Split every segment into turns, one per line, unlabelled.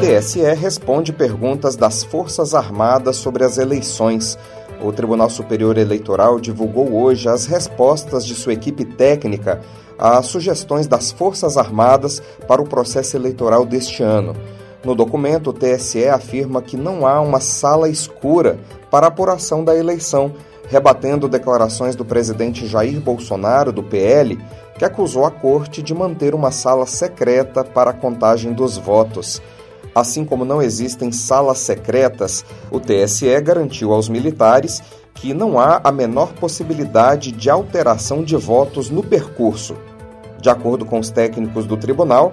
TSE responde perguntas das Forças Armadas sobre as eleições. O Tribunal Superior Eleitoral divulgou hoje as respostas de sua equipe técnica às sugestões das Forças Armadas para o processo eleitoral deste ano. No documento, o TSE afirma que não há uma sala escura para apuração da eleição, rebatendo declarações do presidente Jair Bolsonaro, do PL, que acusou a corte de manter uma sala secreta para a contagem dos votos. Assim como não existem salas secretas, o TSE garantiu aos militares que não há a menor possibilidade de alteração de votos no percurso. De acordo com os técnicos do tribunal,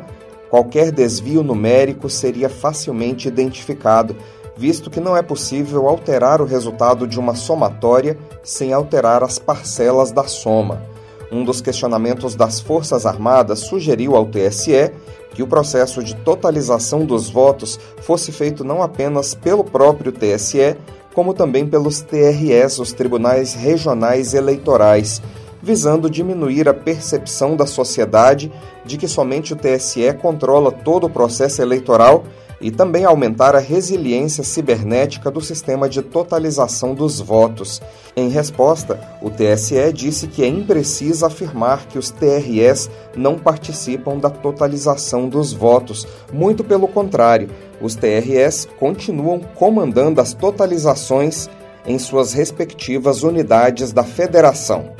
qualquer desvio numérico seria facilmente identificado, visto que não é possível alterar o resultado de uma somatória sem alterar as parcelas da soma. Um dos questionamentos das Forças Armadas sugeriu ao TSE que o processo de totalização dos votos fosse feito não apenas pelo próprio TSE, como também pelos TRS, os Tribunais Regionais Eleitorais, visando diminuir a percepção da sociedade de que somente o TSE controla todo o processo eleitoral e também aumentar a resiliência cibernética do sistema de totalização dos votos. Em resposta, o TSE disse que é impreciso afirmar que os TRS não participam da totalização dos votos. Muito pelo contrário, os TRS continuam comandando as totalizações em suas respectivas unidades da federação.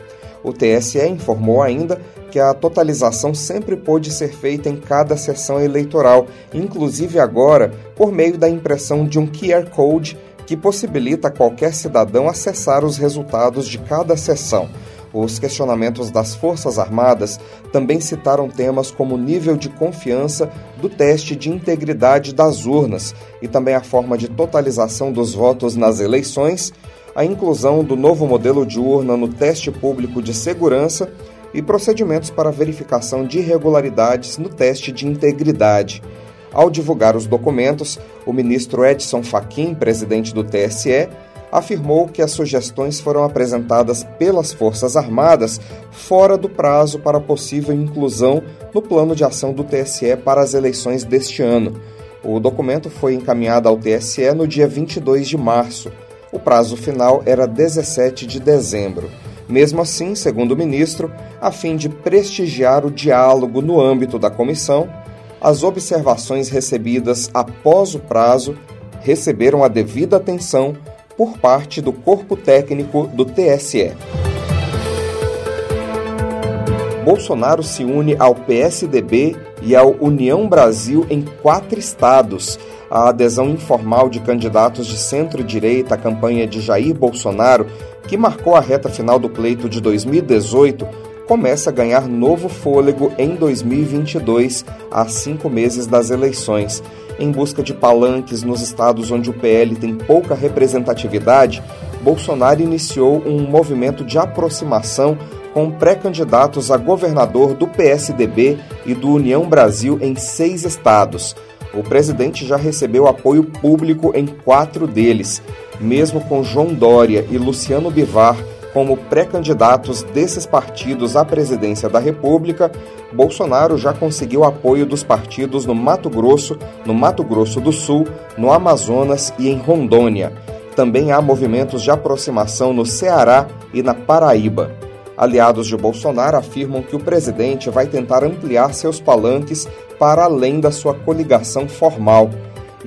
O TSE informou ainda que a totalização sempre pôde ser feita em cada sessão eleitoral, inclusive agora por meio da impressão de um QR Code que possibilita a qualquer cidadão acessar os resultados de cada sessão. Os questionamentos das Forças Armadas também citaram temas como o nível de confiança do teste de integridade das urnas e também a forma de totalização dos votos nas eleições, a inclusão do novo modelo de urna no teste público de segurança e procedimentos para verificação de irregularidades no teste de integridade. Ao divulgar os documentos, o ministro Edson Fachin, presidente do TSE, afirmou que as sugestões foram apresentadas pelas Forças Armadas fora do prazo para possível inclusão no plano de ação do TSE para as eleições deste ano. O documento foi encaminhado ao TSE no dia 22 de março. O prazo final era 17 de dezembro. Mesmo assim, segundo o ministro, a fim de prestigiar o diálogo no âmbito da comissão, as observações recebidas após o prazo receberam a devida atenção por parte do corpo técnico do TSE. Bolsonaro se une ao PSDB e ao União Brasil em quatro estados. A adesão informal de candidatos de centro-direita à campanha de Jair Bolsonaro que marcou a reta final do pleito de 2018, começa a ganhar novo fôlego em 2022, a cinco meses das eleições. Em busca de palanques nos estados onde o PL tem pouca representatividade, Bolsonaro iniciou um movimento de aproximação com pré-candidatos a governador do PSDB e do União Brasil em seis estados. O presidente já recebeu apoio público em quatro deles mesmo com João Dória e Luciano Bivar como pré-candidatos desses partidos à presidência da República, Bolsonaro já conseguiu apoio dos partidos no Mato Grosso, no Mato Grosso do Sul, no Amazonas e em Rondônia. Também há movimentos de aproximação no Ceará e na Paraíba. Aliados de Bolsonaro afirmam que o presidente vai tentar ampliar seus palanques para além da sua coligação formal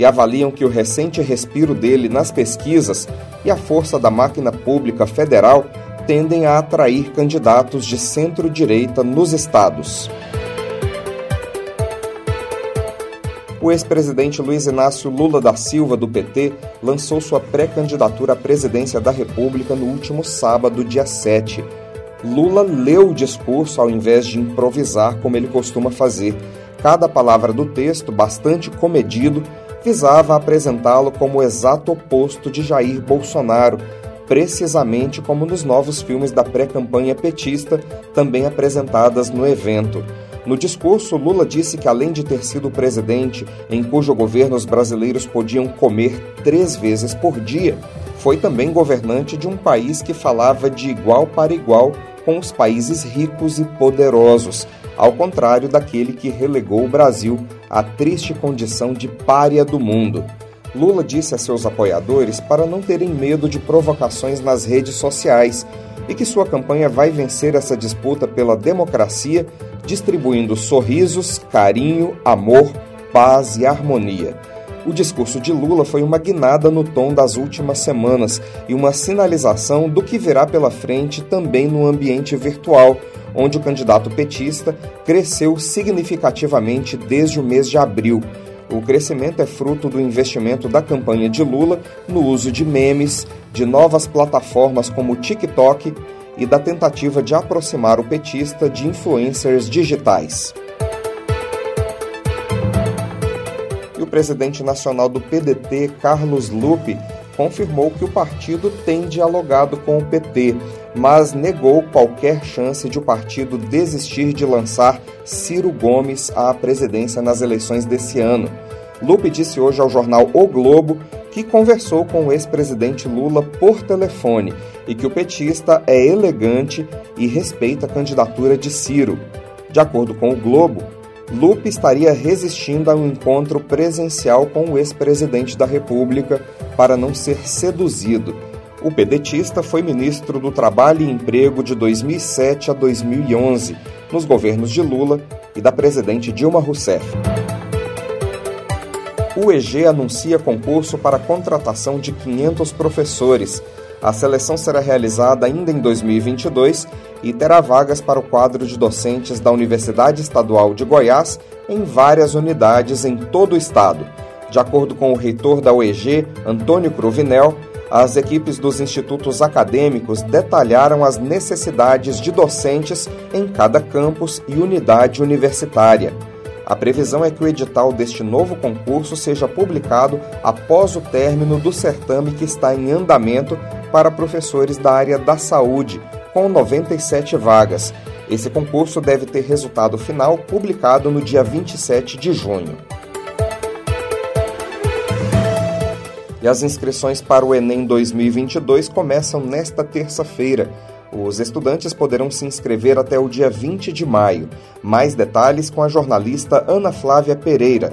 e avaliam que o recente respiro dele nas pesquisas e a força da máquina pública federal tendem a atrair candidatos de centro-direita nos estados. O ex-presidente Luiz Inácio Lula da Silva, do PT, lançou sua pré-candidatura à presidência da República no último sábado, dia 7. Lula leu o discurso ao invés de improvisar como ele costuma fazer Cada palavra do texto, bastante comedido, visava apresentá-lo como o exato oposto de Jair Bolsonaro, precisamente como nos novos filmes da pré-campanha petista, também apresentadas no evento. No discurso, Lula disse que, além de ter sido presidente em cujo governo os brasileiros podiam comer três vezes por dia, foi também governante de um país que falava de igual para igual com os países ricos e poderosos, ao contrário daquele que relegou o Brasil à triste condição de pária do mundo. Lula disse a seus apoiadores para não terem medo de provocações nas redes sociais e que sua campanha vai vencer essa disputa pela democracia, distribuindo sorrisos, carinho, amor, paz e harmonia. O discurso de Lula foi uma guinada no tom das últimas semanas e uma sinalização do que virá pela frente também no ambiente virtual, onde o candidato petista cresceu significativamente desde o mês de abril. O crescimento é fruto do investimento da campanha de Lula no uso de memes, de novas plataformas como o TikTok e da tentativa de aproximar o petista de influencers digitais. E o presidente nacional do PDT, Carlos Lupe, confirmou que o partido tem dialogado com o PT, mas negou qualquer chance de o partido desistir de lançar Ciro Gomes à presidência nas eleições desse ano. Lupe disse hoje ao jornal O Globo que conversou com o ex-presidente Lula por telefone e que o petista é elegante e respeita a candidatura de Ciro. De acordo com o Globo, Lupe estaria resistindo a um encontro presencial com o ex-presidente da República para não ser seduzido. O pedetista foi ministro do Trabalho e Emprego de 2007 a 2011, nos governos de Lula e da presidente Dilma Rousseff. O EG anuncia concurso para contratação de 500 professores. A seleção será realizada ainda em 2022 e terá vagas para o quadro de docentes da Universidade Estadual de Goiás em várias unidades em todo o estado. De acordo com o reitor da UEG, Antônio Cruvinel, as equipes dos institutos acadêmicos detalharam as necessidades de docentes em cada campus e unidade universitária. A previsão é que o edital deste novo concurso seja publicado após o término do certame que está em andamento para professores da área da saúde, com 97 vagas. Esse concurso deve ter resultado final publicado no dia 27 de junho. E as inscrições para o Enem 2022 começam nesta terça-feira. Os estudantes poderão se inscrever até o dia 20 de maio. Mais detalhes com a jornalista Ana Flávia Pereira.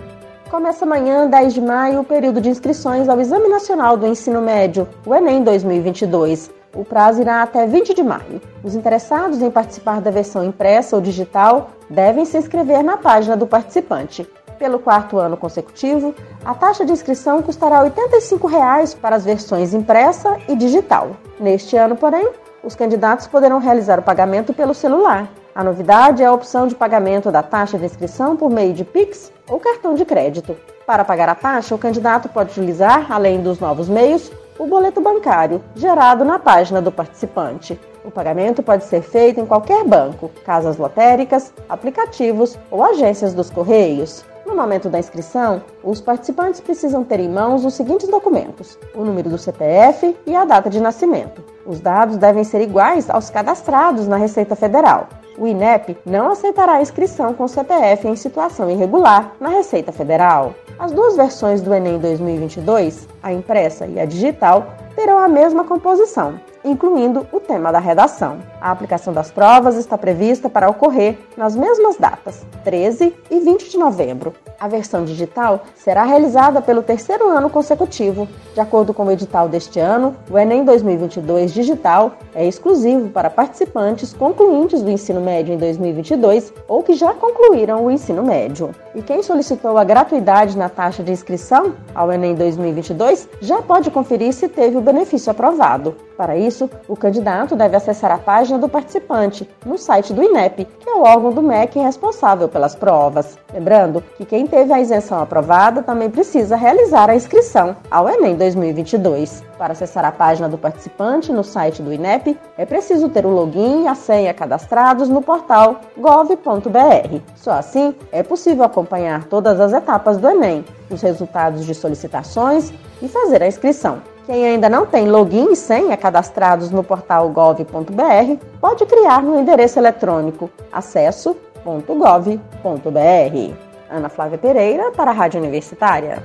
Começa amanhã, 10 de maio, o período de inscrições ao Exame Nacional do Ensino Médio, o Enem 2022. O prazo irá até 20 de maio. Os interessados em participar da versão impressa ou digital devem se inscrever na página do participante. Pelo quarto ano consecutivo, a taxa de inscrição custará 85 reais para as versões impressa e digital. Neste ano, porém, os candidatos poderão realizar o pagamento pelo celular. A novidade é a opção de pagamento da taxa de inscrição por meio de Pix ou cartão de crédito. Para pagar a taxa, o candidato pode utilizar, além dos novos meios, o boleto bancário, gerado na página do participante. O pagamento pode ser feito em qualquer banco, casas lotéricas, aplicativos ou agências dos Correios. Momento da inscrição, os participantes precisam ter em mãos os seguintes documentos: o número do CPF e a data de nascimento. Os dados devem ser iguais aos cadastrados na Receita Federal. O INEP não aceitará inscrição com CPF em situação irregular na Receita Federal. As duas versões do Enem 2022, a impressa e a digital, terão a mesma composição, incluindo o tema da redação. A aplicação das provas está prevista para ocorrer nas mesmas datas, 13 e 20 de novembro. A versão digital será realizada pelo terceiro ano consecutivo. De acordo com o edital deste ano, o Enem 2022 Digital é exclusivo para participantes concluintes do ensino médio em 2022 ou que já concluíram o ensino médio. E quem solicitou a gratuidade na taxa de inscrição ao Enem 2022 já pode conferir se teve o benefício aprovado. Para isso, isso, o candidato deve acessar a página do participante no site do INEP, que é o órgão do MEC responsável pelas provas. Lembrando que quem teve a isenção aprovada também precisa realizar a inscrição ao Enem 2022. Para acessar a página do participante no site do INEP, é preciso ter o login e a senha cadastrados no portal gov.br. Só assim é possível acompanhar todas as etapas do Enem, os resultados de solicitações e fazer a inscrição. Quem ainda não tem login e senha cadastrados no portal gov.br pode criar no endereço eletrônico acesso.gov.br. Ana Flávia Pereira para a Rádio Universitária.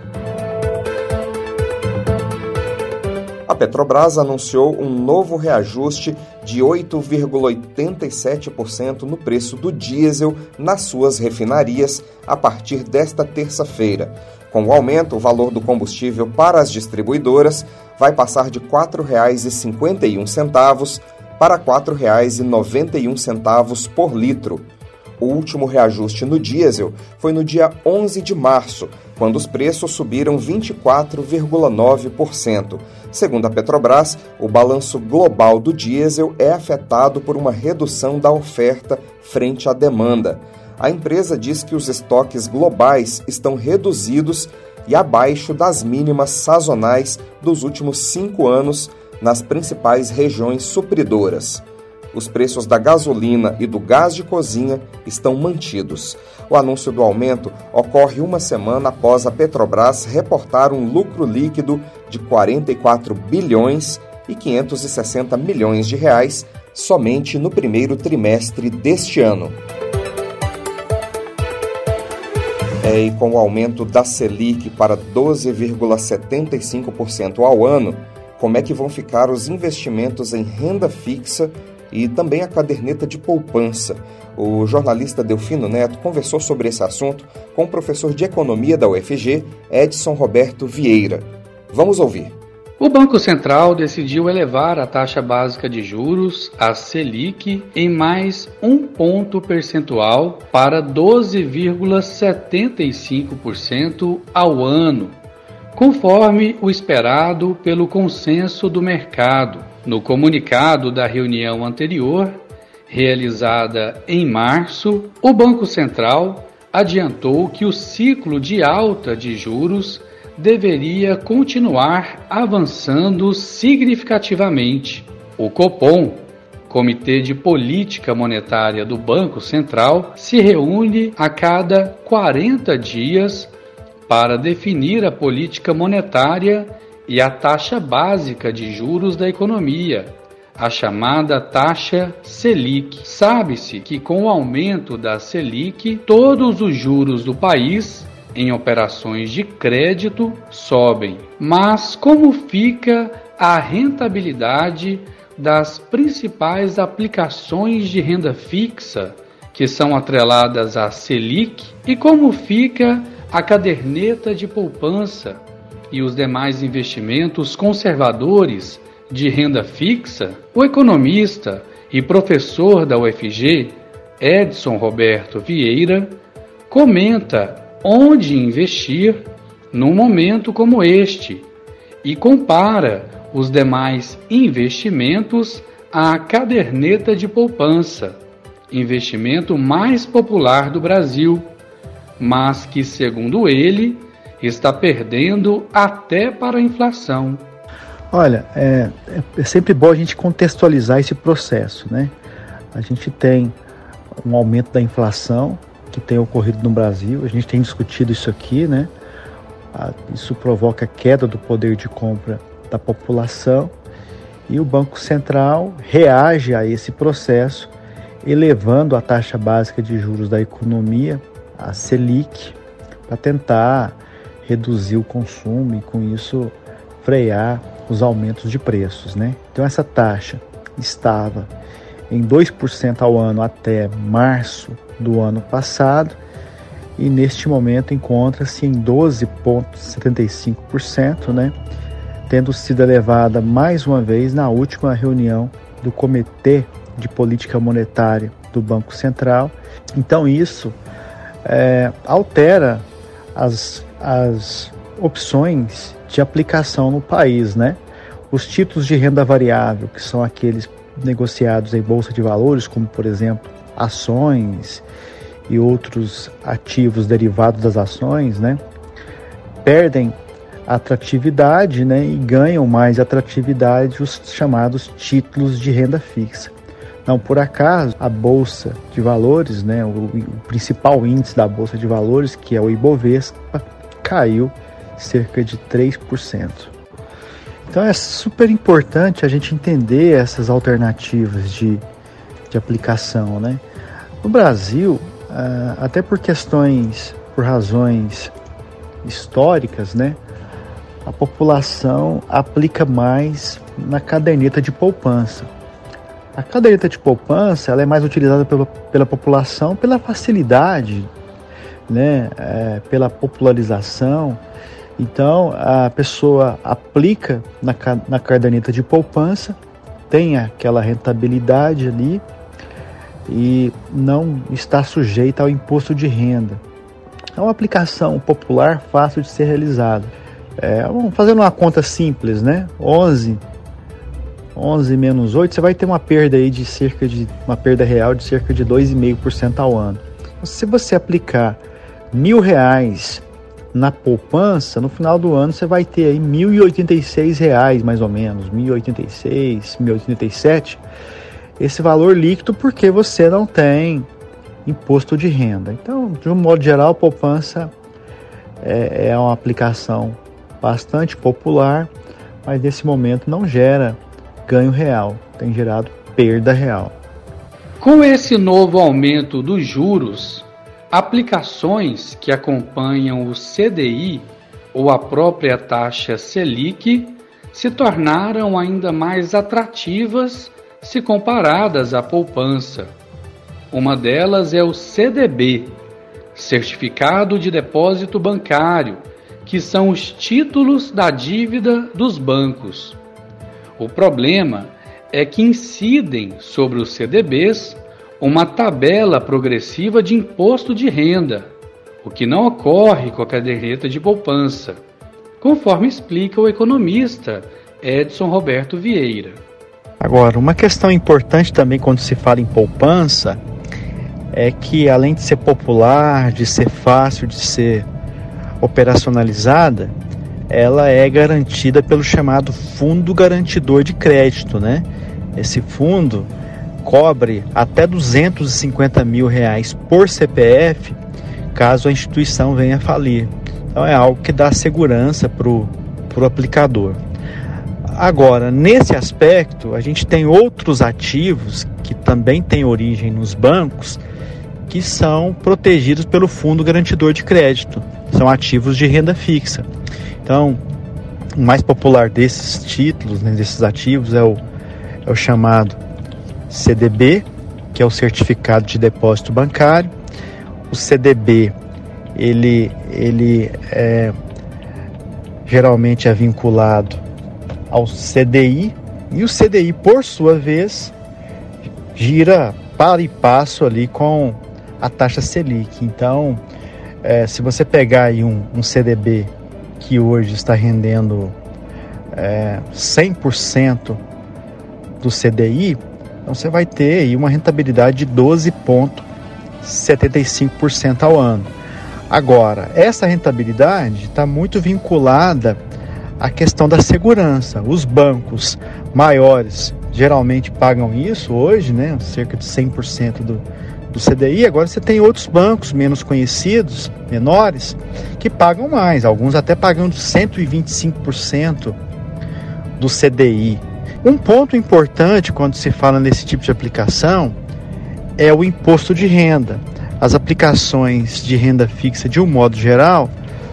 A Petrobras anunciou um novo reajuste de 8,87% no preço do diesel nas suas refinarias a partir desta terça-feira. Com o aumento, o valor do combustível para as distribuidoras vai passar de R$ 4,51 para R$ 4,91 por litro. O último reajuste no diesel foi no dia 11 de março, quando os preços subiram 24,9%. Segundo a Petrobras, o balanço global do diesel é afetado por uma redução da oferta frente à demanda a empresa diz que os estoques globais estão reduzidos e abaixo das mínimas sazonais dos últimos cinco anos nas principais regiões supridoras. Os preços da gasolina e do gás de cozinha estão mantidos. O anúncio do aumento ocorre uma semana após a Petrobras reportar um lucro líquido de 44 bilhões e 560 milhões de reais somente no primeiro trimestre deste ano. É, e com o aumento da Selic para 12,75% ao ano, como é que vão ficar os investimentos em renda fixa e também a caderneta de poupança? O jornalista Delfino Neto conversou sobre esse assunto com o professor de economia da UFG, Edson Roberto Vieira. Vamos ouvir.
O Banco Central decidiu elevar a taxa básica de juros, a Selic, em mais um ponto percentual para 12,75% ao ano, conforme o esperado pelo consenso do mercado. No comunicado da reunião anterior, realizada em março, o Banco Central adiantou que o ciclo de alta de juros deveria continuar avançando significativamente. O Copom, Comitê de Política Monetária do Banco Central, se reúne a cada 40 dias para definir a política monetária e a taxa básica de juros da economia, a chamada taxa Selic. Sabe-se que com o aumento da Selic, todos os juros do país em operações de crédito sobem. Mas como fica a rentabilidade das principais aplicações de renda fixa que são atreladas à Selic e como fica a caderneta de poupança e os demais investimentos conservadores de renda fixa? O economista e professor da UFG, Edson Roberto Vieira, comenta onde investir num momento como este e compara os demais investimentos à caderneta de poupança, investimento mais popular do Brasil, mas que, segundo ele, está perdendo até para a inflação.
Olha, é, é sempre bom a gente contextualizar esse processo, né? A gente tem um aumento da inflação, que tem ocorrido no Brasil. A gente tem discutido isso aqui, né? Isso provoca queda do poder de compra da população e o Banco Central reage a esse processo, elevando a taxa básica de juros da economia, a Selic, para tentar reduzir o consumo e com isso frear os aumentos de preços, né? Então essa taxa estava em 2% ao ano até março do ano passado e neste momento encontra-se em 12,75%, né? tendo sido elevada mais uma vez na última reunião do Comitê de Política Monetária do Banco Central. Então, isso é, altera as, as opções de aplicação no país, né? Os títulos de renda variável, que são aqueles negociados em bolsa de valores, como por exemplo ações e outros ativos derivados das ações, né, perdem atratividade né, e ganham mais atratividade os chamados títulos de renda fixa. Não por acaso, a bolsa de valores, né, o, o principal índice da bolsa de valores, que é o Ibovespa, caiu cerca de 3%. Então é super importante a gente entender essas alternativas de, de aplicação. Né? No Brasil, ah, até por questões, por razões históricas, né, a população aplica mais na caderneta de poupança. A caderneta de poupança ela é mais utilizada pela, pela população pela facilidade, né, é, pela popularização então a pessoa aplica na, na caderneta de poupança, tem aquela rentabilidade ali e não está sujeita ao imposto de renda. É uma aplicação popular fácil de ser realizada. É, vamos fazendo uma conta simples, né? 11, 11 menos 8, você vai ter uma perda aí de cerca de uma perda real de cerca de 2,5% ao ano. Se você aplicar mil reais na poupança, no final do ano você vai ter aí 1.086 reais, mais ou menos, R$ 1.086, R$ 1.087, esse valor líquido porque você não tem imposto de renda. Então, de um modo geral, poupança é, é uma aplicação bastante popular, mas nesse momento não gera ganho real, tem gerado perda real.
Com esse novo aumento dos juros, Aplicações que acompanham o CDI ou a própria taxa Selic se tornaram ainda mais atrativas se comparadas à poupança. Uma delas é o CDB, Certificado de Depósito Bancário, que são os títulos da dívida dos bancos. O problema é que incidem sobre os CDBs uma tabela progressiva de imposto de renda, o que não ocorre com a caderneta de poupança, conforme explica o economista Edson Roberto Vieira.
Agora, uma questão importante também quando se fala em poupança é que além de ser popular, de ser fácil de ser operacionalizada, ela é garantida pelo chamado Fundo Garantidor de Crédito, né? Esse fundo cobre até 250 mil reais por CPF caso a instituição venha a falir. Então é algo que dá segurança para o aplicador. Agora, nesse aspecto, a gente tem outros ativos que também têm origem nos bancos que são protegidos pelo Fundo Garantidor de Crédito. São ativos de renda fixa. Então, o mais popular desses títulos, né, desses ativos, é o, é o chamado CDB, que é o certificado de depósito bancário. O CDB, ele, ele é, geralmente é vinculado ao CDI e o CDI, por sua vez, gira para e passo ali com a taxa Selic. Então, é, se você pegar aí um, um, CDB que hoje está rendendo é, 100% do CDI, então você vai ter uma rentabilidade de 12,75% ao ano. Agora, essa rentabilidade está muito vinculada à questão da segurança. Os bancos maiores geralmente pagam isso hoje, né, cerca de 100% do, do CDI. Agora você tem outros bancos menos conhecidos, menores, que pagam mais, alguns até pagando 125% do CDI. Um ponto importante quando se fala nesse tipo de aplicação é o imposto de renda. As aplicações de renda fixa, de um modo geral,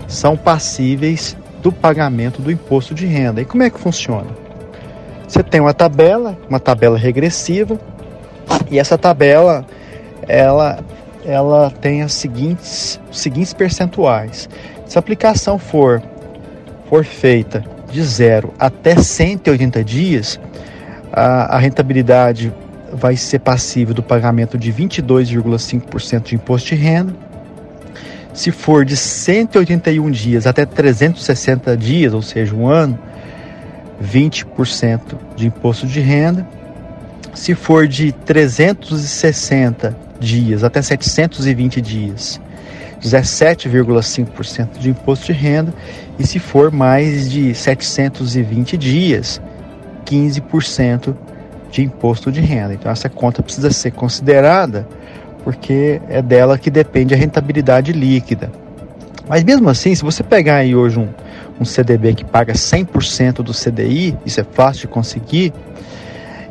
são passíveis do pagamento do imposto de renda. E como é que funciona? Você tem uma tabela, uma tabela regressiva, e essa tabela ela, ela tem as seguintes, os seguintes percentuais. Se a aplicação for, for feita de 0 até 180 dias, a, a rentabilidade vai ser passível do pagamento de 22,5% de imposto de renda. Se for de 181 dias até 360 dias, ou seja, um ano, 20% de imposto de renda. Se for de 360 dias até 720 dias, 17,5% de imposto de renda. E se for mais de 720 dias, 15% de imposto de renda. Então essa conta precisa ser considerada porque é dela que depende a rentabilidade líquida. Mas mesmo assim, se você pegar aí hoje um, um CDB que paga 100% do CDI, isso é fácil de conseguir,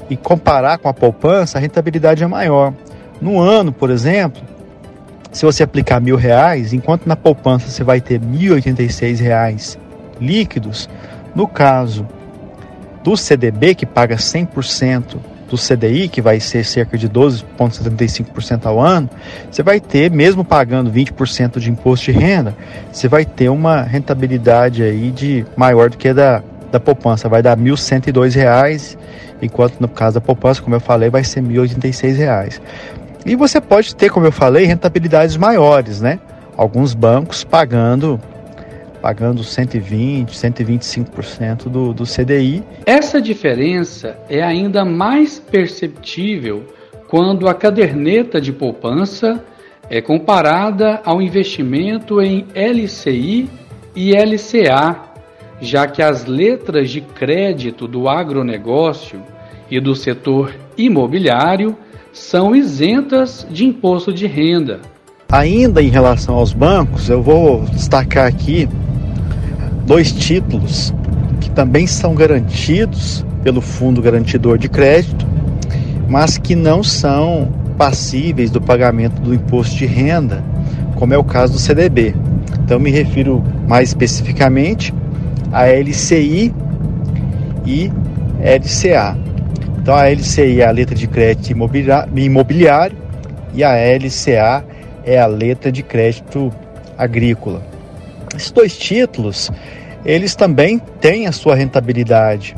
e comparar com a poupança, a rentabilidade é maior. No ano, por exemplo, se você aplicar mil reais, enquanto na poupança você vai ter mil reais líquidos, no caso do CDB, que paga 100% do CDI, que vai ser cerca de 12,75% ao ano, você vai ter, mesmo pagando 20% de imposto de renda, você vai ter uma rentabilidade aí de maior do que a da, da poupança, vai dar R$ 1.102, enquanto no caso da poupança, como eu falei, vai ser R$ 1.086. E você pode ter, como eu falei, rentabilidades maiores, né? Alguns bancos pagando pagando 120, 125% do, do CDI.
Essa diferença é ainda mais perceptível quando a caderneta de poupança é comparada ao investimento em LCI e LCA, já que as letras de crédito do agronegócio e do setor imobiliário são isentas de imposto de renda.
Ainda em relação aos bancos, eu vou destacar aqui dois títulos que também são garantidos pelo Fundo Garantidor de Crédito, mas que não são passíveis do pagamento do imposto de renda, como é o caso do CDB. Então, me refiro mais especificamente a LCI e LCA. Então a LCI é a letra de crédito imobiliário e a LCA é a letra de crédito agrícola. Esses dois títulos, eles também têm a sua rentabilidade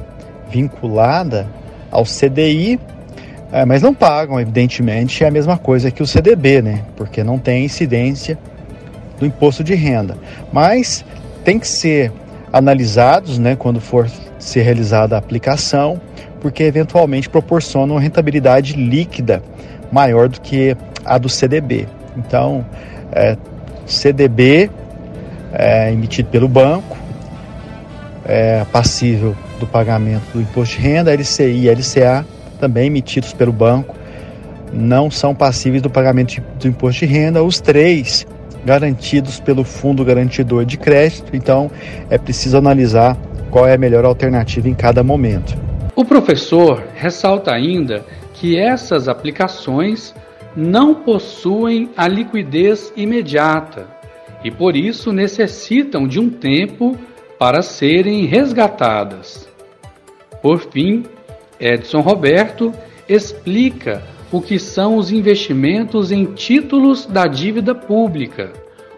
vinculada ao CDI, é, mas não pagam, evidentemente, a mesma coisa que o CDB, né? Porque não tem incidência do imposto de renda. Mas tem que ser analisados, né, quando for ser realizada a aplicação, porque eventualmente proporcionam uma rentabilidade líquida maior do que a do CDB. Então, é, CDB é, emitido pelo banco, é, passível do pagamento do imposto de renda, LCI e LCA, também emitidos pelo banco, não são passíveis do pagamento do imposto de renda. Os três garantidos pelo Fundo Garantidor de Crédito, então é preciso analisar qual é a melhor alternativa em cada momento.
O professor ressalta ainda que essas aplicações não possuem a liquidez imediata e por isso necessitam de um tempo para serem resgatadas. Por fim, Edson Roberto explica o que são os investimentos em títulos da dívida pública,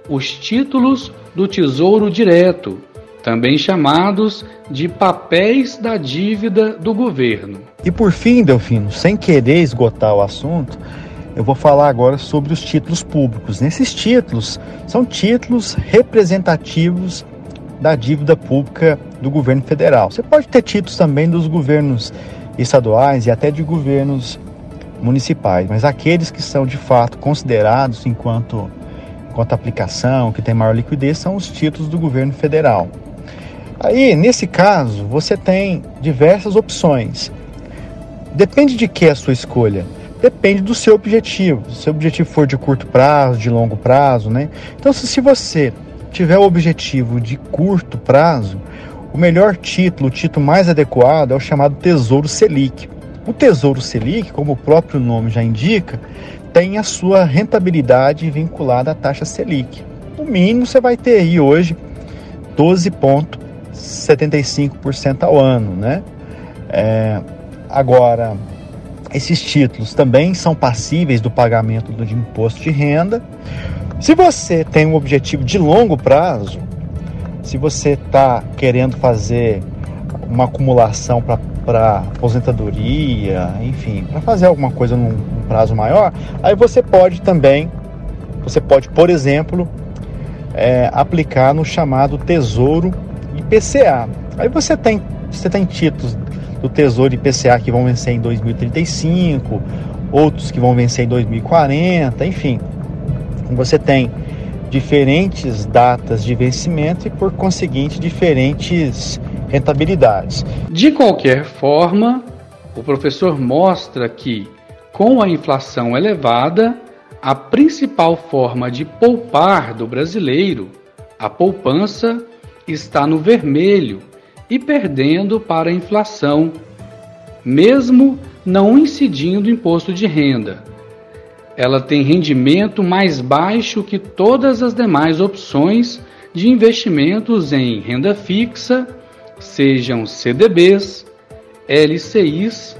os títulos do Tesouro Direto, também chamados de papéis da dívida do governo.
E por fim, Delfino, sem querer esgotar o assunto, eu vou falar agora sobre os títulos públicos. Nesses títulos, são títulos representativos da dívida pública do governo federal. Você pode ter títulos também dos governos estaduais e até de governos municipais, mas aqueles que são de fato considerados enquanto, enquanto aplicação, que tem maior liquidez, são os títulos do governo federal. Aí, nesse caso, você tem diversas opções. Depende de que é a sua escolha. Depende do seu objetivo. Se o seu objetivo for de curto prazo, de longo prazo, né? Então, se você tiver o objetivo de curto prazo, o melhor título, o título mais adequado é o chamado Tesouro Selic. O Tesouro Selic, como o próprio nome já indica, tem a sua rentabilidade vinculada à taxa Selic. No mínimo, você vai ter aí hoje 12,75% ao ano, né? É, agora, esses títulos também são passíveis do pagamento do imposto de renda. Se você tem um objetivo de longo prazo, se você está querendo fazer uma acumulação para aposentadoria, enfim, para fazer alguma coisa num, num prazo maior, aí você pode também, você pode, por exemplo, é, aplicar no chamado Tesouro IPCA. Aí você tem você tem títulos do Tesouro IPCA que vão vencer em 2035, outros que vão vencer em 2040, enfim. Você tem diferentes datas de vencimento e, por conseguinte, diferentes rentabilidades.
De qualquer forma, o professor mostra que, com a inflação elevada, a principal forma de poupar do brasileiro, a poupança, está no vermelho e perdendo para a inflação, mesmo não incidindo imposto de renda. Ela tem rendimento mais baixo que todas as demais opções de investimentos em renda fixa, sejam CDBs, LCIs,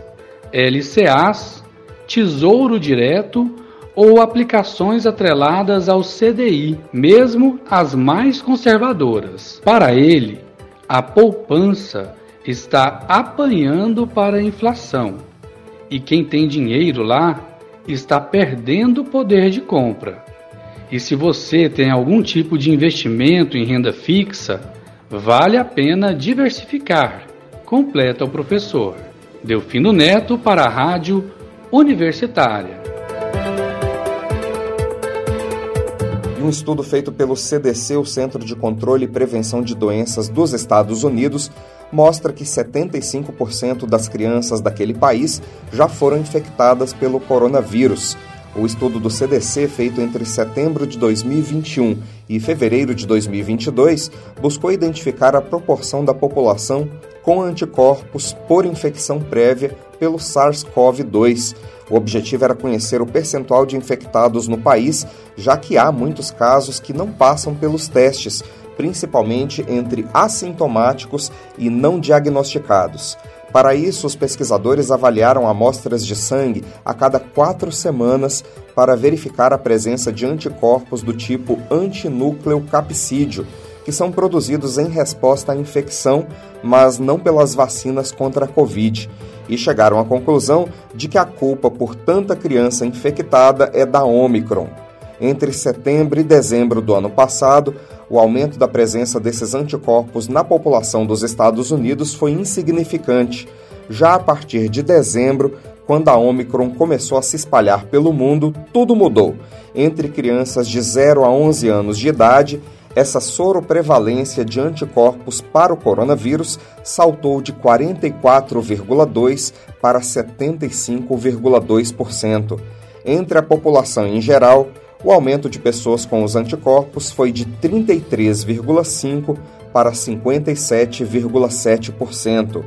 LCAs, Tesouro Direto ou aplicações atreladas ao CDI, mesmo as mais conservadoras. Para ele, a poupança está apanhando para a inflação e quem tem dinheiro lá está perdendo poder de compra. E se você tem algum tipo de investimento em renda fixa, vale a pena diversificar, completa o professor. Delfino Neto para a Rádio Universitária.
um estudo feito pelo CDC, o Centro de Controle e Prevenção de Doenças dos Estados Unidos, mostra que 75% das crianças daquele país já foram infectadas pelo coronavírus. O estudo do CDC, feito entre setembro de 2021 e fevereiro de 2022, buscou identificar a proporção da população com anticorpos por infecção prévia pelo SARS-CoV-2 o objetivo era conhecer o percentual de infectados no país, já que há muitos casos que não passam pelos testes, principalmente entre assintomáticos e não diagnosticados. Para isso, os pesquisadores avaliaram amostras de sangue a cada quatro semanas para verificar a presença de anticorpos do tipo antinúcleo capsídeo, que são produzidos em resposta à infecção, mas não pelas vacinas contra a Covid e chegaram à conclusão de que a culpa por tanta criança infectada é da Omicron. Entre setembro e dezembro do ano passado, o aumento da presença desses anticorpos na população dos Estados Unidos foi insignificante. Já a partir de dezembro, quando a Omicron começou a se espalhar pelo mundo, tudo mudou. Entre crianças de 0 a 11 anos de idade, essa soroprevalência de anticorpos para o coronavírus saltou de 44,2% para 75,2%. Entre a população em geral, o aumento de pessoas com os anticorpos foi de 33,5% para 57,7%.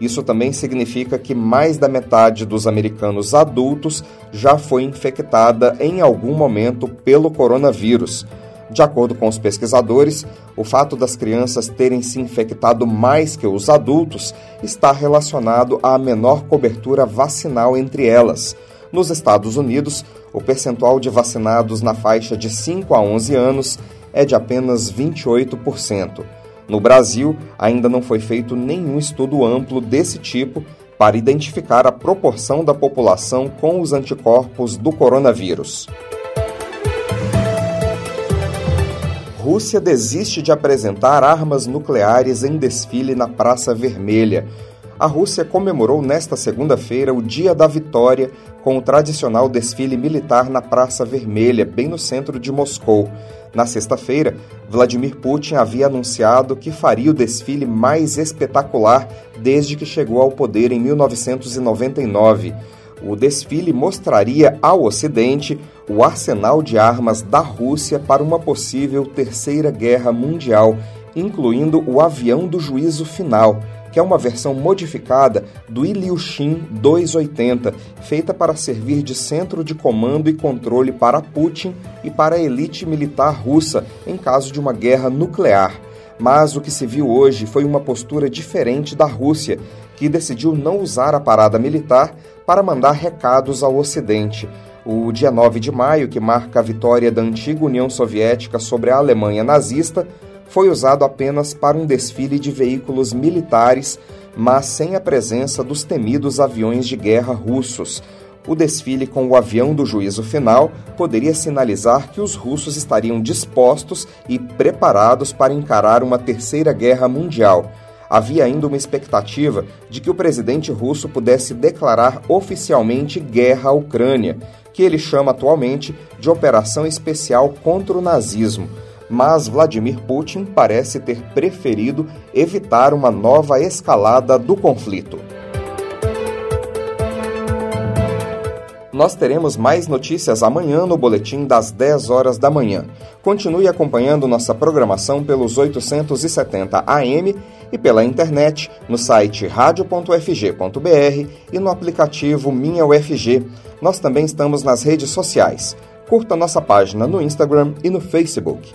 Isso também significa que mais da metade dos americanos adultos já foi infectada em algum momento pelo coronavírus. De acordo com os pesquisadores, o fato das crianças terem se infectado mais que os adultos está relacionado à menor cobertura vacinal entre elas. Nos Estados Unidos, o percentual de vacinados na faixa de 5 a 11 anos é de apenas 28%. No Brasil, ainda não foi feito nenhum estudo amplo desse tipo para identificar a proporção da população com os anticorpos do coronavírus. Rússia desiste de apresentar armas nucleares em desfile na Praça Vermelha. A Rússia comemorou nesta segunda-feira o Dia da Vitória com o tradicional desfile militar na Praça Vermelha, bem no centro de Moscou. Na sexta-feira, Vladimir Putin havia anunciado que faria o desfile mais espetacular desde que chegou ao poder em 1999. O desfile mostraria ao Ocidente o arsenal de armas da Rússia para uma possível terceira guerra mundial, incluindo o avião do juízo final, que é uma versão modificada do Ilyushin 280, feita para servir de centro de comando e controle para Putin e para a elite militar russa em caso de uma guerra nuclear. Mas o que se viu hoje foi uma postura diferente da Rússia, que decidiu não usar a parada militar para mandar recados ao Ocidente. O dia 9 de maio, que marca a vitória da antiga União Soviética sobre a Alemanha nazista, foi usado apenas para um desfile de veículos militares, mas sem a presença dos temidos aviões de guerra russos. O desfile com o avião do juízo final poderia sinalizar que os russos estariam dispostos e preparados para encarar uma terceira guerra mundial. havia ainda uma expectativa de que o presidente russo pudesse declarar oficialmente guerra à Ucrânia, que ele chama atualmente de Operação Especial contra o Nazismo. Mas Vladimir Putin parece ter preferido evitar uma nova escalada do conflito. Nós teremos mais notícias amanhã no boletim das 10 horas da manhã. Continue acompanhando nossa programação pelos 870 AM e pela internet no site radio.fg.br e no aplicativo Minha UFG. Nós também estamos nas redes sociais. Curta nossa página no Instagram e no Facebook.